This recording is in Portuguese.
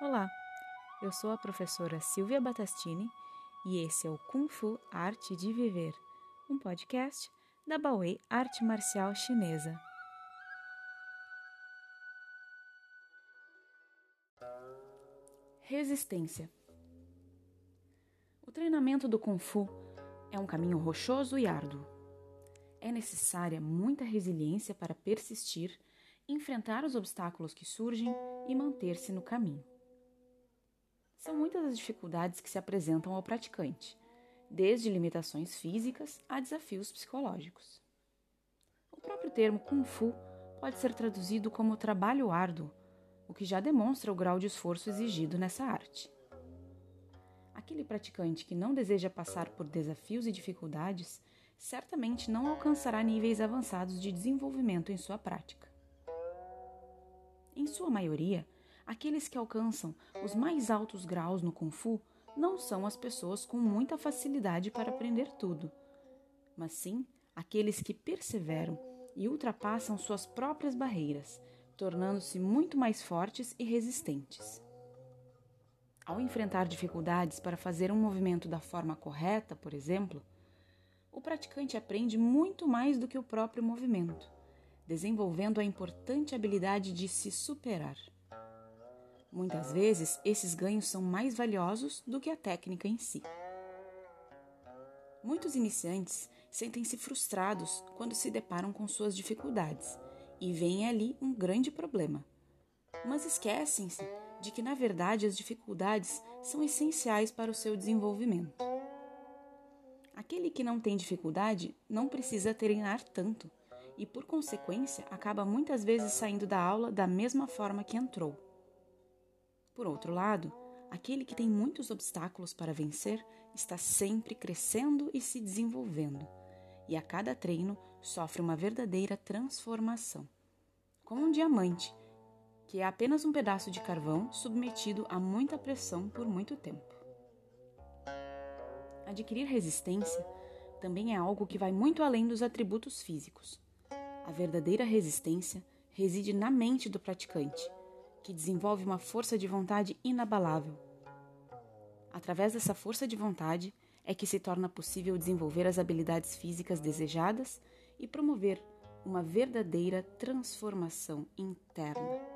Olá, eu sou a professora Silvia Batastini e esse é o Kung Fu Arte de Viver, um podcast da Baoei Arte Marcial Chinesa. Resistência O treinamento do Kung Fu é um caminho rochoso e árduo. É necessária muita resiliência para persistir, enfrentar os obstáculos que surgem e manter-se no caminho. São muitas as dificuldades que se apresentam ao praticante, desde limitações físicas a desafios psicológicos. O próprio termo Kung Fu pode ser traduzido como trabalho árduo, o que já demonstra o grau de esforço exigido nessa arte. Aquele praticante que não deseja passar por desafios e dificuldades certamente não alcançará níveis avançados de desenvolvimento em sua prática. Em sua maioria, aqueles que alcançam os mais altos graus no Kung Fu não são as pessoas com muita facilidade para aprender tudo, mas sim aqueles que perseveram e ultrapassam suas próprias barreiras, tornando-se muito mais fortes e resistentes. Ao enfrentar dificuldades para fazer um movimento da forma correta, por exemplo, o praticante aprende muito mais do que o próprio movimento, desenvolvendo a importante habilidade de se superar. Muitas vezes, esses ganhos são mais valiosos do que a técnica em si. Muitos iniciantes sentem-se frustrados quando se deparam com suas dificuldades e veem ali um grande problema. Mas esquecem-se de que, na verdade, as dificuldades são essenciais para o seu desenvolvimento. Aquele que não tem dificuldade não precisa treinar tanto e, por consequência, acaba muitas vezes saindo da aula da mesma forma que entrou. Por outro lado, aquele que tem muitos obstáculos para vencer está sempre crescendo e se desenvolvendo, e a cada treino sofre uma verdadeira transformação. Como um diamante, que é apenas um pedaço de carvão submetido a muita pressão por muito tempo. Adquirir resistência também é algo que vai muito além dos atributos físicos. A verdadeira resistência reside na mente do praticante que desenvolve uma força de vontade inabalável. Através dessa força de vontade é que se torna possível desenvolver as habilidades físicas desejadas e promover uma verdadeira transformação interna.